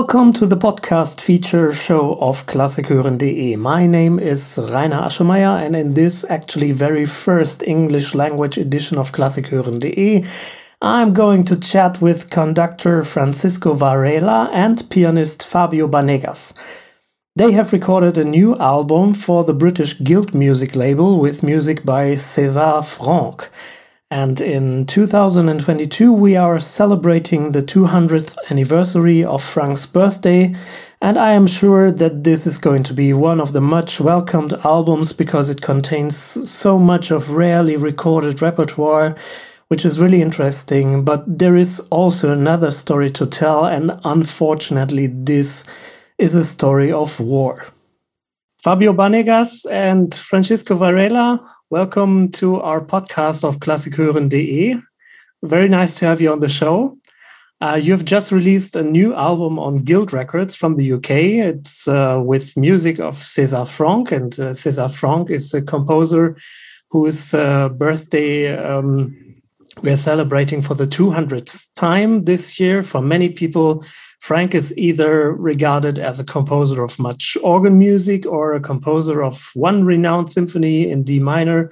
Welcome to the podcast feature show of Klassikhören.de. My name is Rainer Aschemeier, and in this actually very first English language edition of Klassikhören.de, I'm going to chat with conductor Francisco Varela and pianist Fabio Banegas. They have recorded a new album for the British Guild Music label with music by César Franck. And in 2022, we are celebrating the 200th anniversary of Franck's birthday. And I am sure that this is going to be one of the much welcomed albums because it contains so much of rarely recorded repertoire, which is really interesting. But there is also another story to tell, and unfortunately, this is a story of war. Fabio Banegas and Francisco Varela, welcome to our podcast of Klassikhören.de. Very nice to have you on the show. Uh, you've just released a new album on Guild Records from the UK. It's uh, with music of César Franck, and uh, César Franck is a composer whose uh, birthday um, we're celebrating for the 200th time this year. For many people, Franck is either regarded as a composer of much organ music or a composer of one renowned symphony in D minor.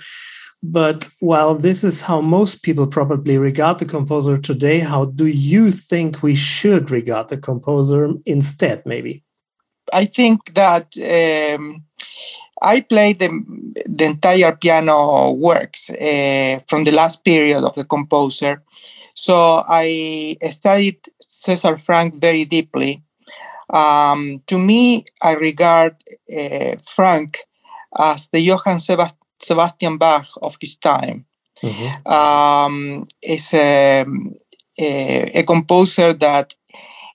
But while this is how most people probably regard the composer today, how do you think we should regard the composer instead, maybe? I think that um, I played the, the entire piano works uh, from the last period of the composer. So I studied César Franck very deeply. Um, to me, I regard uh, Franck as the Johann Sebast- Sebastian Bach of his time. Mm-hmm. Um, is a, a, a, composer that,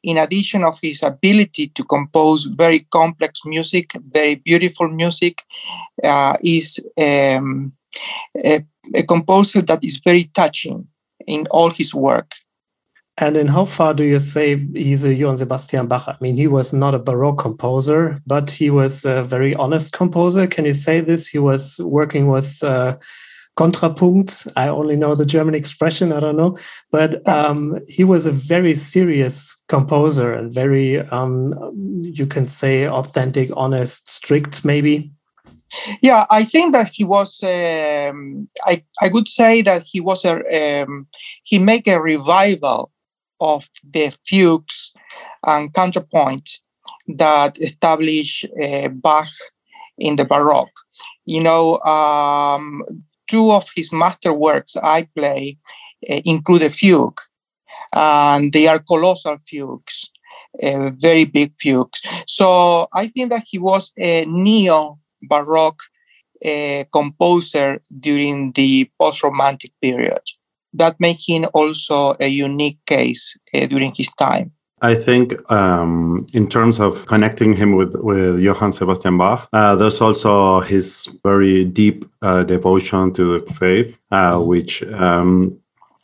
in addition of his ability to compose very complex music, very beautiful music, uh, is um, a, a composer that is very touching in all his work. And in how far do you say he's a Johann Sebastian Bach? I mean, he was not a Baroque composer, but he was a very honest composer. Can you say this? He was working with uh, Kontrapunkt. I only know the German expression, I don't know. But um, he was a very serious composer and very, um, you can say, authentic, honest, strict, maybe. Yeah, I think that he was. Um, I I would say that he was a. Um, he make a revival of the fugues and counterpoint that established uh, Bach in the Baroque. You know, um, two of his masterworks I play uh, include a fugue, and they are colossal fugues, uh, very big fugues. So I think that he was a neo Baroque uh, composer during the post Romantic period. That made him also a unique case uh, during his time. I think um, in terms of connecting him with, with Johann Sebastian Bach, uh, there's also his very deep uh, devotion to the faith, uh, which um,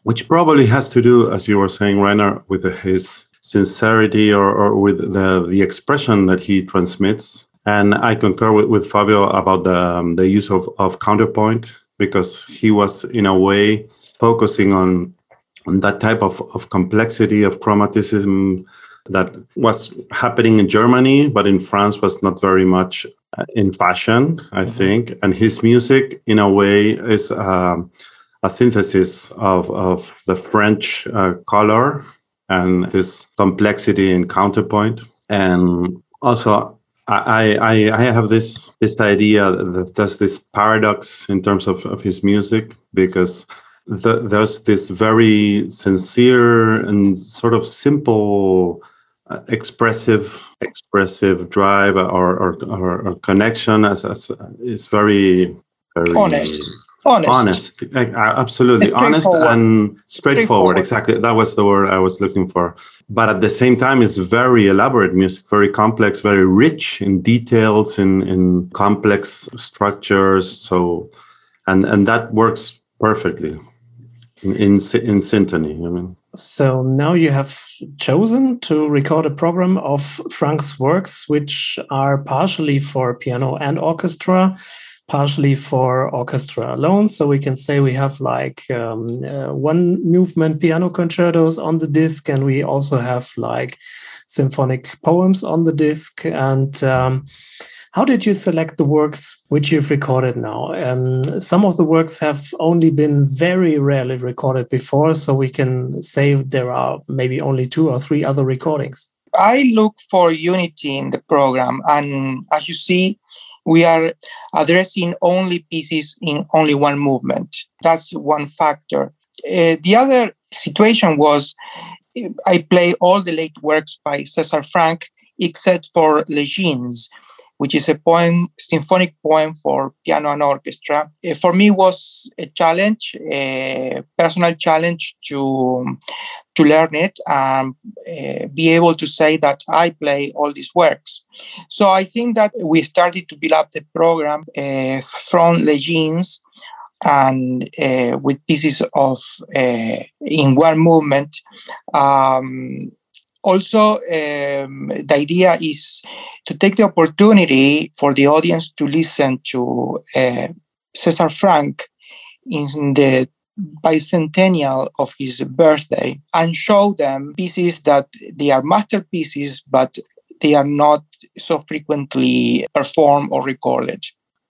which probably has to do, as you were saying, Rainer, with his sincerity or, or with the, the expression that he transmits and I concur with, with Fabio about the, um, the use of, of counterpoint because he was, in a way, focusing on, on that type of, of complexity of chromaticism that was happening in Germany, but in France was not very much uh, in fashion, I mm-hmm. think. And his music, in a way, is um, a synthesis of, of the French uh, color and this complexity in counterpoint. And also, I, I, I have this this idea that there's this paradox in terms of, of his music because the, there's this very sincere and sort of simple uh, expressive expressive drive or or, or, or connection as, as is very very honest honest, honest. absolutely. Honest and straightforward. straightforward. Exactly. That was the word i was looking for. But at the same time it's very elaborate music very complex very rich in details in in complex structures. So and and that works perfectly in in, in syntony i mean. So now you have chosen to record a program of Franck's works, which are partially for piano and orchestra, partially for orchestra alone. So we can say we have like um, uh, one movement piano concertos on the disc, and we also have like symphonic poems on the disc. And um, how did you select the works which you've recorded now? Um, some of the works have only been very rarely recorded before, so we can say there are maybe only two or three other recordings. I look for unity in the program, and as you see, we are addressing only pieces in only one movement. That's one factor. Uh, the other situation was I play all the late works by César Franck except for Les Djinns, which is a poem, symphonic poem for piano and orchestra. Uh, for me, was a challenge, a personal challenge to to learn it and uh, be able to say that I play all these works. So I think that we started to build up the program uh, from Les Djinns and uh, with pieces of in one movement. Um, also, um, the idea is to take the opportunity for the audience to listen to uh, César Franck in the bicentennial of his birthday and show them pieces that they are masterpieces, but they are not so frequently performed or recorded.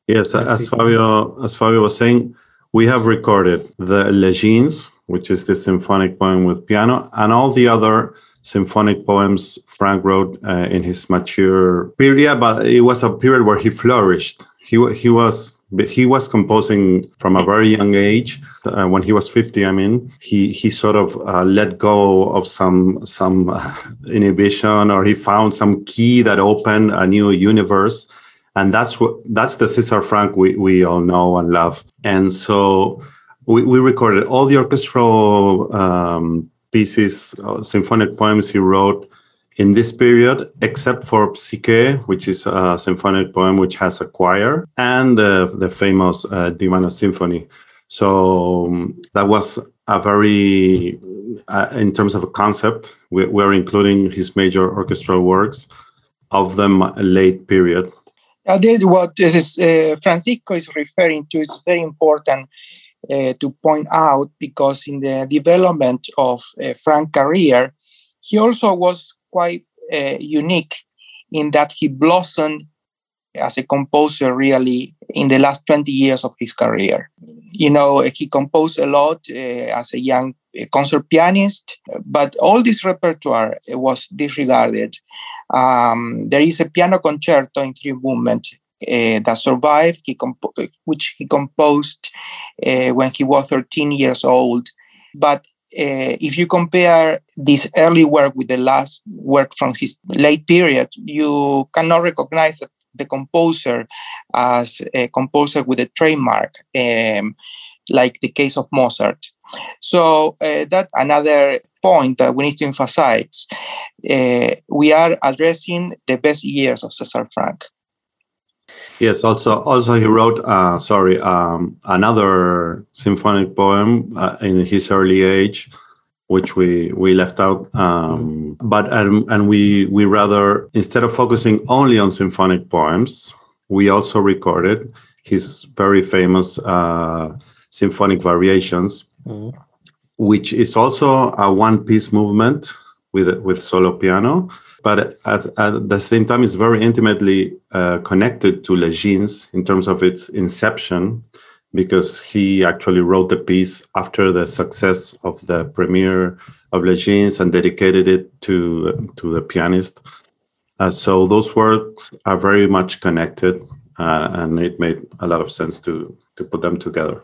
Yes, as Fabio, as Fabio was saying, we have recorded the Les Djinns, which is the symphonic poem with piano, and all the other symphonic poems Franck wrote uh, in his mature period, but it was a period where he flourished. He, he was he was composing from a very young age. Uh, when he was 50, I mean, he he sort of uh, let go of some some uh, inhibition, or he found some key that opened a new universe, and that's what that's the César Franck we we all know and love. And so we, we recorded all the orchestral um, pieces, uh, symphonic poems he wrote in this period, except for Psyche, which is a symphonic poem which has a choir, and the, famous uh, Divano Symphony. So um, that was a very, uh, in terms of a concept, we, we're including his major orchestral works of the late period. Uh, this, what this is, uh, Francisco is referring to is very important uh, to point out because in the development of uh, Franck's career, he also was quite uh, unique in that he blossomed as a composer really in the last 20 years of his career. You know, he composed a lot uh, as a young uh, concert pianist, but all this repertoire was disregarded. Um, there is a piano concerto in three movements uh, that survived, he comp- which he composed uh, when he was 13 years old. But uh, if you compare this early work with the last work from his late period, you cannot recognize the composer as a composer with a trademark, um, like the case of Mozart. So uh, that's another point that we need to emphasize. Uh, we are addressing the best years of César Franck. Yes, also also he wrote uh, sorry um, another symphonic poem uh, in his early age, which we we left out. Um, but and, and we we rather instead of focusing only on symphonic poems, we also recorded his very famous uh, symphonic variations, mm. which is also a one piece movement with with solo piano but at, at the same time, it's very intimately uh, connected to Les Djinns in terms of its inception, because he actually wrote the piece after the success of the premiere of Les Djinns and dedicated it to to the pianist. Uh, so those works are very much connected, uh, and it made a lot of sense to to put them together.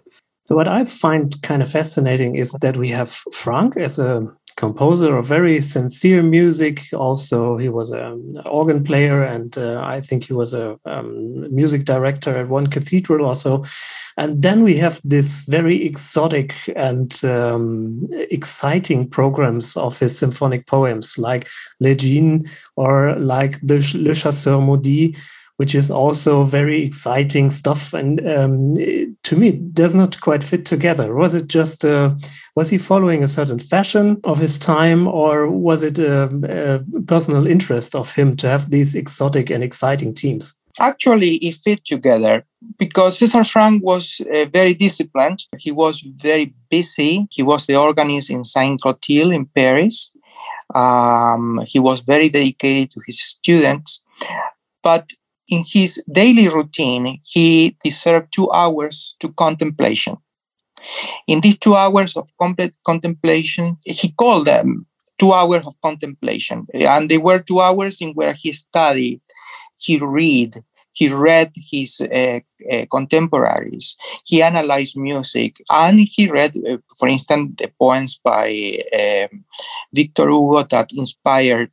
So what I find kind of fascinating is that we have Franck as a composer of very sincere music. Also, he was an organ player, and uh, I think he was a um, music director at one cathedral also. And then we have this very exotic and um, exciting programs of his symphonic poems, like Le Djinns or like the Le Chasseur Maudit which is also very exciting stuff. And um, to me, it does not quite fit together. Was it just, uh, was he following a certain fashion of his time, or was it a, a, personal interest of him to have these exotic and exciting teams? actually it fit together because Cesar Franck was uh, very disciplined. He was very busy. He was the organist in Saint Clotilde in Paris. Um, he was very dedicated to his students. But in his daily routine, he deserved two hours to contemplation. In these two hours of complete contemplation, he called them two hours of contemplation. And they were two hours in where he studied, he read, he read his uh, uh, contemporaries, he analyzed music, and he read, uh, for instance, the poems by um, Victor Hugo that inspired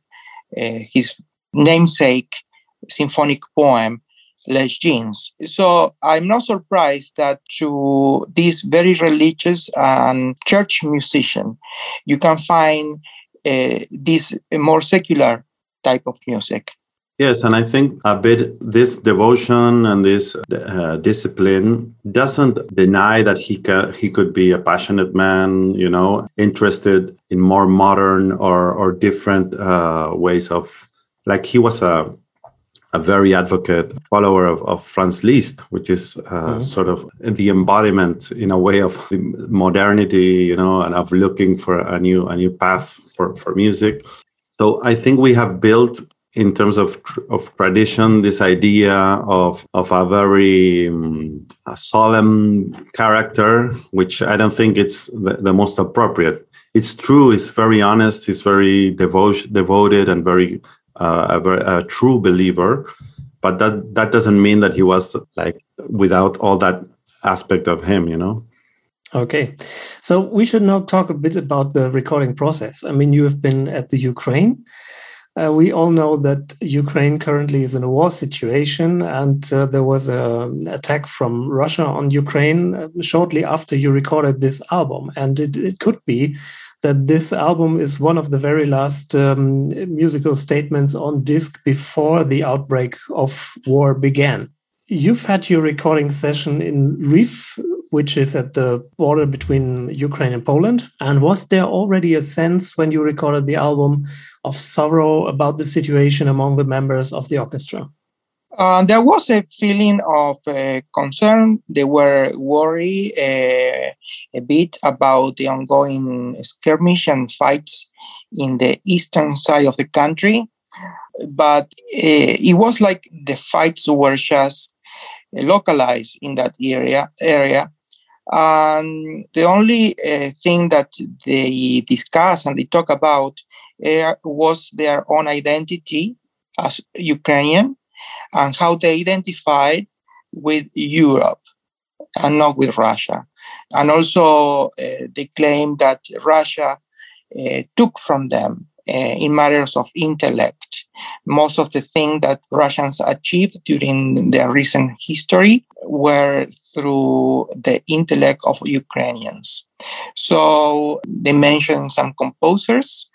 uh, his namesake symphonic poem, Les Djinns. So I'm not surprised that to this very religious and church musician, you can find uh, this more secular type of music. Yes, and I think a bit this devotion and this uh, discipline doesn't deny that he he could be a passionate man, you know, interested in more modern or or different uh, ways of like he was a a very advocate follower of, of Franz Liszt, which is uh, mm-hmm. sort of the embodiment in a way of modernity, you know, and of looking for a new a new path for, for music. So I think we have built in terms of of tradition this idea of of a very um, a solemn character, which I don't think it's the, the most appropriate. It's true. It's very honest. It's very devotion, devoted and very uh, a, a, true believer, but that that doesn't mean that he was like without all that aspect of him, you know. Okay, so we should now talk a bit about the recording process. I mean, you have been at the Ukraine. Uh, we all know that Ukraine currently is in a war situation, and uh, there was an attack from Russia on Ukraine uh, shortly after you recorded this album. And it, it could be that this album is one of the very last um, musical statements on disc before the outbreak of war began. You've had your recording session in Lviv, which is at the border between Ukraine and Poland. And was there already a sense when you recorded the album of sorrow about the situation among the members of the orchestra? Uh, there was a feeling of uh, concern. They were worried uh, a bit about the ongoing skirmish and fights in the eastern side of the country. But uh, it was like the fights were just localized in that area. area. And the only uh, thing that they discuss and they talk about uh, was their own identity as Ukrainian and how they identified with Europe and not with Russia. And also, uh, they claim that Russia uh, took from them uh, in matters of intellect most of the things that Russians achieved during their recent history were through the intellect of Ukrainians. So they mentioned some composers,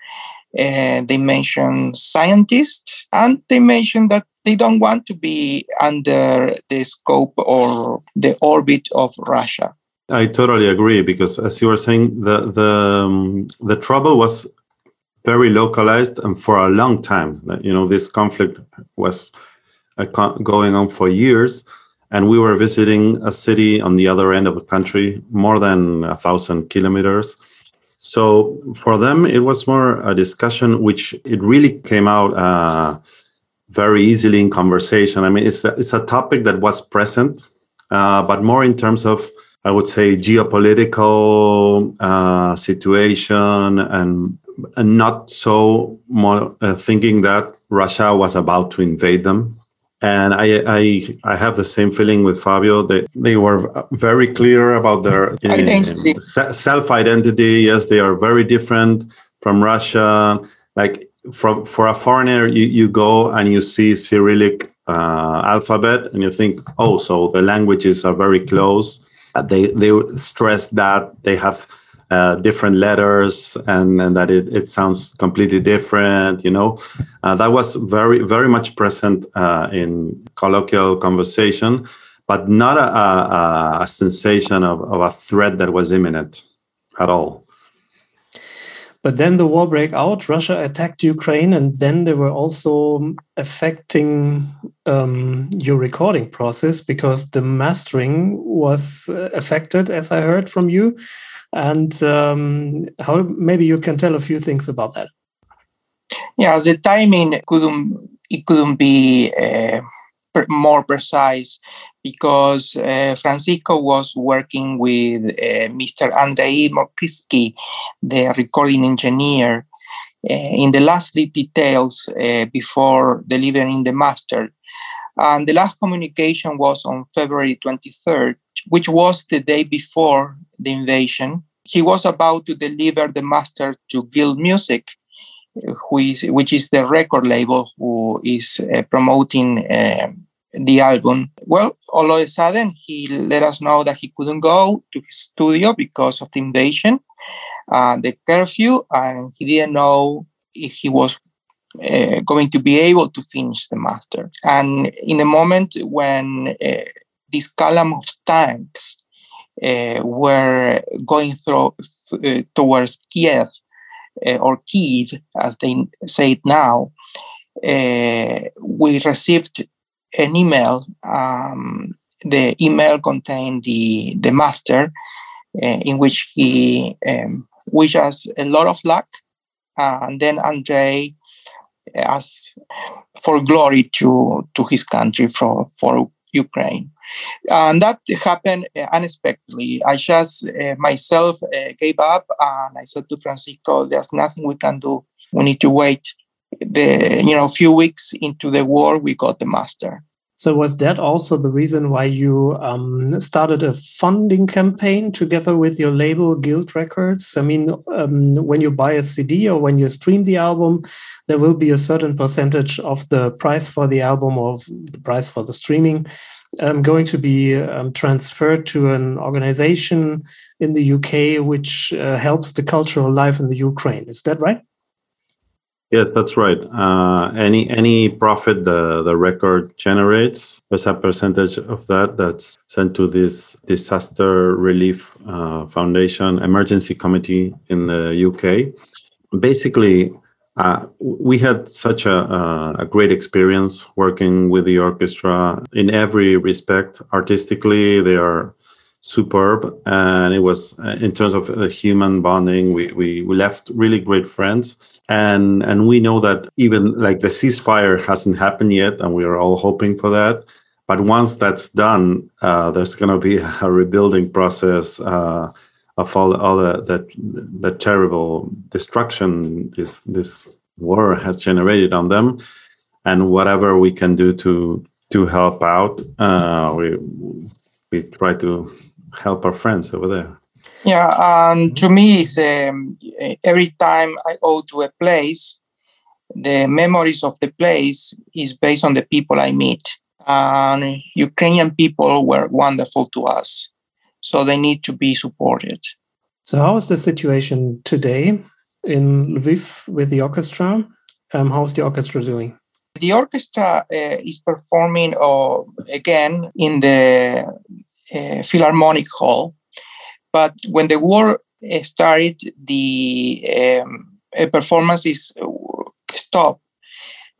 uh, they mention scientists, and they mention that they don't want to be under the scope or the orbit of Russia. I totally agree because, as you were saying, the the um, the trouble was very localized and for a long time. You know, this conflict was uh, going on for years, and we were visiting a city on the other end of the country, more than a thousand kilometers. So for them, it was more a discussion, which it really came out. Uh, very easily in conversation. I mean, it's a, it's a topic that was present, uh, but more in terms of I would say geopolitical uh, situation and, and not so more uh, thinking that Russia was about to invade them. And I, I I have the same feeling with Fabio. They they were very clear about their identity. self identity. Yes, they are very different from Russia. Like from for a foreigner, you, you go and you see Cyrillic uh, alphabet, and you think, oh, so the languages are very close. Uh, they they stress that they have uh, different letters and, and that it, it sounds completely different. You know, uh, that was very very much present uh, in colloquial conversation, but not a, a, a sensation of, of a threat that was imminent at all. But then the war broke out. Russia attacked Ukraine, and then they were also affecting um, your recording process because the mastering was uh, affected, as I heard from you. And um, how maybe you can tell a few things about that. Yeah, the timing couldn't it couldn't be uh, more precise because uh, Francisco was working with uh, Mr. Andrei Mokrisky, the recording engineer, in the last details before delivering the master. And the last communication was on February 23rd, which was the day before the invasion. He was about to deliver the master to Guild Music, which is the record label who is uh, promoting uh, the album. Well, all of a sudden, he let us know that he couldn't go to his studio because of the invasion, uh, the curfew, and he didn't know if he was uh, going to be able to finish the master. And in the moment when uh, this column of tanks uh, were going through uh, towards Kiev uh, or Kyiv, as they say it now, we received an email. Um, the email contained the the master, uh, in which he um, wished us a lot of luck, and then Andrei asked for glory to to his country for for Ukraine. And that happened uh, unexpectedly. I just uh, myself uh, gave up and I said to Francisco, there's nothing we can do. We need to wait the you know a few weeks into the war we got the master so was that also the reason why you um, started a funding campaign together with your label Guild Records? I mean, um, when you buy a CD or when you stream the album, there will be a certain percentage of the price for the album or the price for the streaming um, going to be um, transferred to an organization in the UK which uh, helps the cultural life in the Ukraine. Is that right? Yes, that's right. Uh, any any profit the the record generates, there's a percentage of that that's sent to this disaster relief uh, foundation emergency committee in the UK. Basically, uh, we had such a, a, great experience working with the orchestra in every respect. Artistically, they are superb, and it was uh, in terms of the human bonding. We, we we left really great friends. And and we know that even like the ceasefire hasn't happened yet and we are all hoping for that. But once that's done uh, there's going to be a rebuilding process uh, of all, all the, that the terrible destruction this this war has generated on them. And whatever we can do to to help out uh, we we try to help our friends over there yeah, and to me, it's, um, every time I go to a place, the memories of the place is based on the people I meet. And Ukrainian people were wonderful to us, so they need to be supported. So, how is the situation today in Lviv with the orchestra? Um, how's the orchestra doing? The orchestra uh, is performing uh, again in the Philharmonic Hall but when the war eh, started, the um, performances uh, stopped,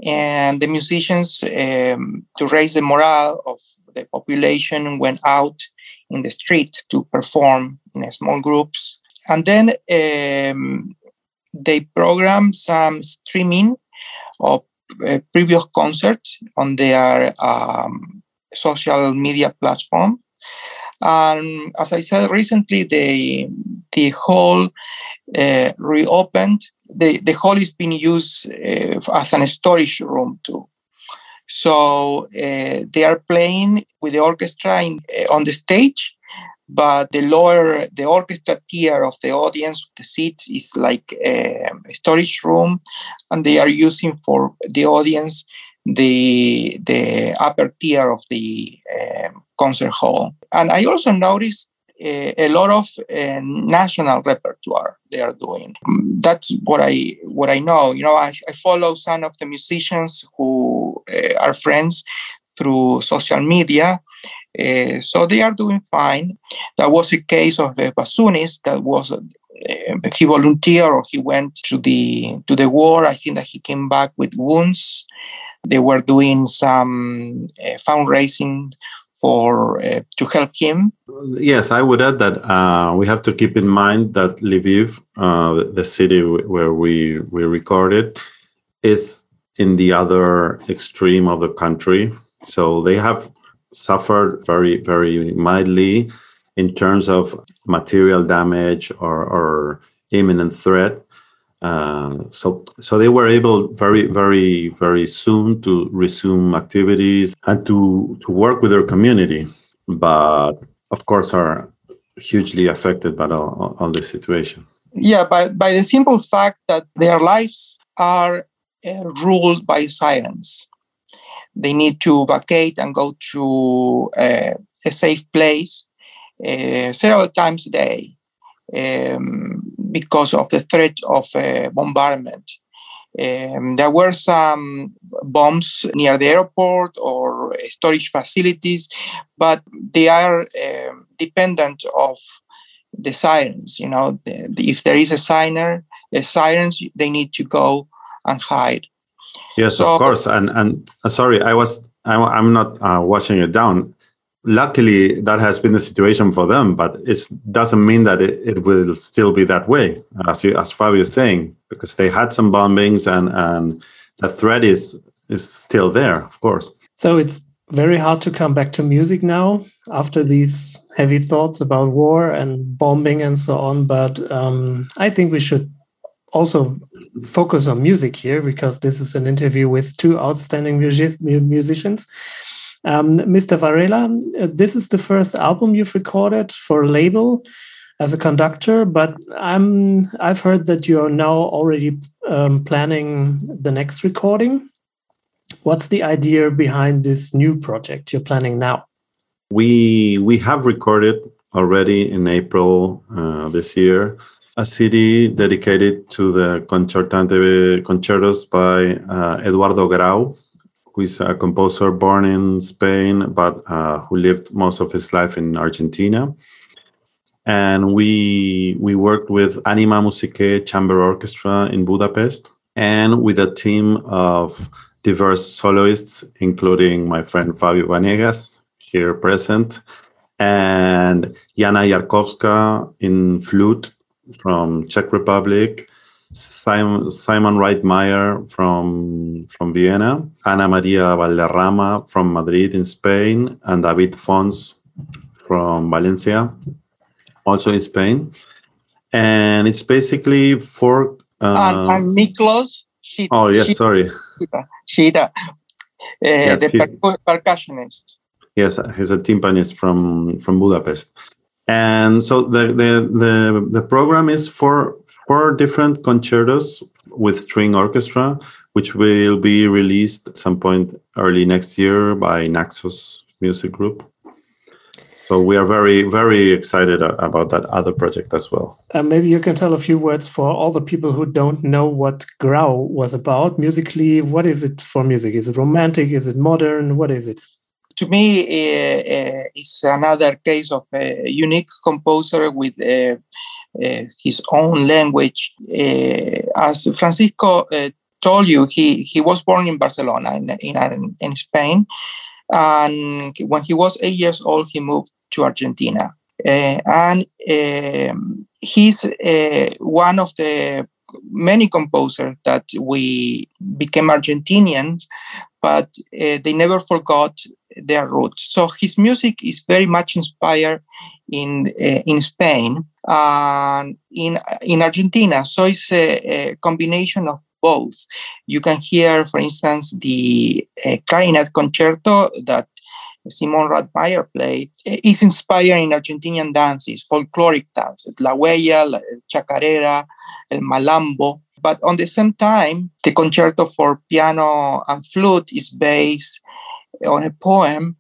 and the musicians, um, to raise the morale of the population, went out in the street to perform in small groups. And then um, they programmed some streaming of uh, previous concerts on their um, social media platform. And as I said recently, the the hall uh, reopened. The the hall is being used uh, as an storage room too. So uh, they are playing with the orchestra in, uh, on the stage, but the lower the orchestra tier of the audience, the seats is like a storage room, and they are using for the audience the the upper tier of the um, concert hall. And I also noticed uh, a lot of uh, national repertoire they are doing. That's what I what I know. You know, I, I follow some of the musicians who uh, are friends through social media, Uh, so they are doing fine. That was a case of the Basunis that was he volunteered or he went to the to the war. I think that he came back with wounds. They were doing some fundraising for uh, to help him. Yes, I would add that uh, we have to keep in mind that Lviv, uh, the city where we we recorded, is in the other extreme of the country. So they have suffered very very mildly in terms of material damage or, or imminent threat. Uh, so, so they were able very, very, very soon to resume activities and to to work with their community, but of course are hugely affected by all, all this situation. Yeah, by by the simple fact that their lives are uh, ruled by sirens. They need to vacate and go to uh, a safe place uh, several times a day um, because of the threat of uh, bombardment. Um, there were some bombs near the airport or storage facilities, but they are uh, dependent of the sirens. You know, the, the, if there is a siren, the sirens they need to go and hide. Yes, so, of course. And and uh, sorry, I was I, am not uh, watching it down luckily that has been the situation for them but it doesn't mean that it, it will still be that way as you as Fabio is saying because they had some bombings and and the threat is is still there of course. So it's very hard to come back to music now after these heavy thoughts about war and bombing and so on but um, i think we should also focus on music here because this is an interview with two outstanding music musicians um, Mr. Varela, uh, this is the first album you've recorded for a label as a conductor, but I'm I've heard that you are now already um, planning the next recording. What's the idea behind this new project you're planning now? We we have recorded already in April uh, this year a CD dedicated to the concertante concertos by uh, Eduardo Grau, who is a composer born in Spain, but uh, who lived most of his life in Argentina. And we we worked with Anima Musicae Chamber Orchestra in Budapest, and with a team of diverse soloists, including my friend Fabio Banegas, here present, and Jana Jarkowska in flute from Czech Republic, Simon, Simon Reitmeyer from, from Vienna, Ana Maria Valderrama from Madrid in Spain, and David Fons from Valencia, also in Spain. And it's basically for. Uh, and, and Miklos. She, oh, yes, she, sorry. Shida, uh, yes, the per- percussionist. Yes, he's a timpanist from, from Budapest. And so the, the, the, the program is for four different concertos with string orchestra, which will be released at some point early next year by Naxos Music Group. So we are very, very excited about that other project as well. Uh, maybe you can tell a few words for all the people who don't know what Grau was about musically. What is it for music? Is it romantic? Is it modern? What is it? To me, uh, uh, it's another case of a unique composer with a uh, his own language. Uh, as Francisco uh, told you, he, he was born in Barcelona, in, in, in Spain. And when he was eight years old, he moved to Argentina. Uh, and um, he's uh, one of the many composers that we became Argentinians, but uh, they never forgot their roots. So his music is very much inspired in in Spain, and in in Argentina. So it's a, a, combination of both. You can hear, for instance, the uh, clarinet concerto that Simon Reitmeyer played is inspired in Argentinian dances, folkloric dances, la huella, la chacarera, el malambo. But on the same time, the concerto for piano and flute is based on a poem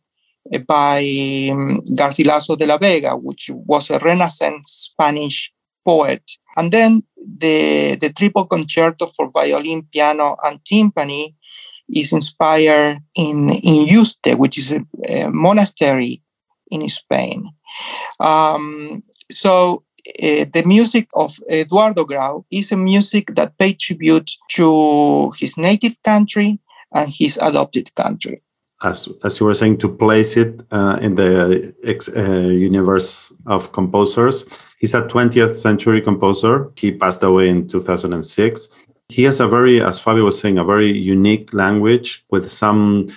by um, Garcilaso de la Vega, which was a Renaissance Spanish poet. And then the, the triple concerto for violin, piano, and timpani is inspired in, in Yuste, which is a, a monastery in Spain. Um, so uh, the music of Eduardo Grau is a music that pays tribute to his native country and his adopted country. As, as you were saying, to place it uh, in the ex, uh, universe of composers, he's a 20th century composer. He passed away in 2006. He has a very, as Fabio was saying, a very unique language with some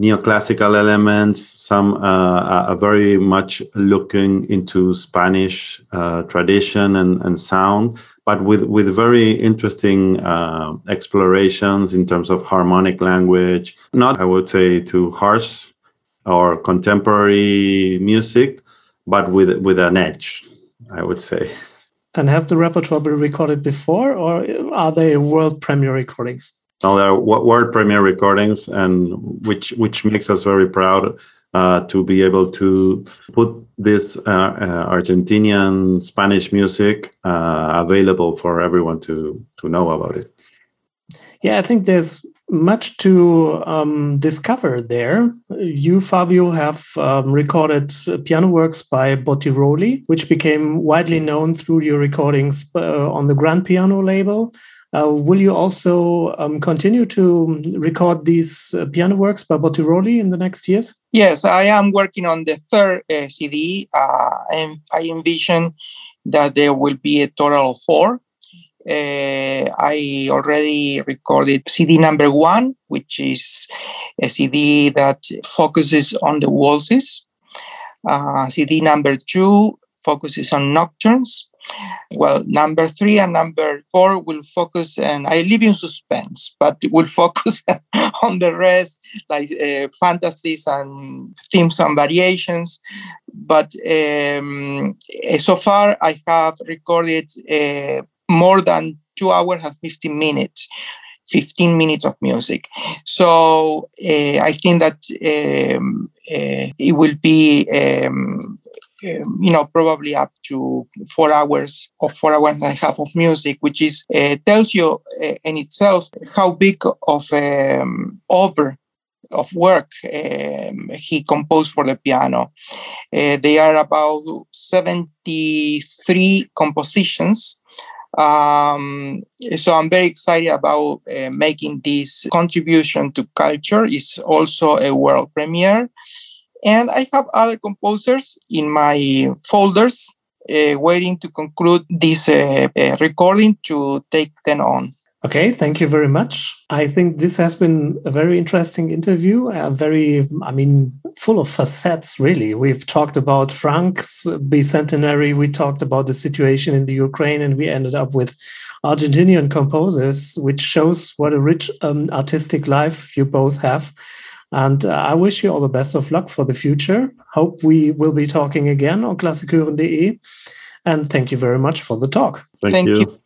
neoclassical elements, some uh, are very much looking into Spanish uh, tradition and, and sound, but with, with very interesting uh, explorations in terms of harmonic language, not, I would say, too harsh or contemporary music, but with, with an edge, I would say. And has the repertoire been recorded before, or are they world premiere recordings? Now there are world premiere recordings, and which which makes us very proud uh, to be able to put this uh, uh, Argentinian Spanish music available for everyone to to know about it. Yeah, I think there's much to um, discover there. You, Fabio, have um, recorded piano works by Bottiroli, which became widely known through your recordings uh, on the Grand Piano label. Uh, will you also um, continue to record these uh, piano works by Bottiroli in the next years? Yes, I am working on the third uh, CD, uh, and I envision that there will be a total of four. Uh, I already recorded CD number one, which is a CD that focuses on the waltzes. Uh, CD number two focuses on nocturnes. Well, number three and number four will focus, and I live in suspense, but will focus on the rest, like uh, fantasies and themes and variations. But um, eh, so far, I have recorded uh, more than two hours and 15 minutes. 15 minutes of music. So uh, I think that um, uh, it will be um, um, you know, probably up to four hours or four hours and a half of music, which is uh, tells you uh, in itself how big of um, over of work um, he composed for the piano. Uh, they are about 73 compositions. Um, so I'm very excited about uh, making this contribution to culture. It's also a world premiere. And I have other composers in my folders uh, waiting to conclude this uh, uh, recording to take them on. Okay, thank you very much. I think this has been a very interesting interview, a very, I mean, full of facets, really. We've talked about Franck's bicentenary, we talked about the situation in the Ukraine, and we ended up with Argentinian composers, which shows what a rich um, artistic life you both have. And uh, I wish you all the best of luck for the future. Hope we will be talking again on klassikhören.de. And thank you very much for the talk. Thank, thank you. you.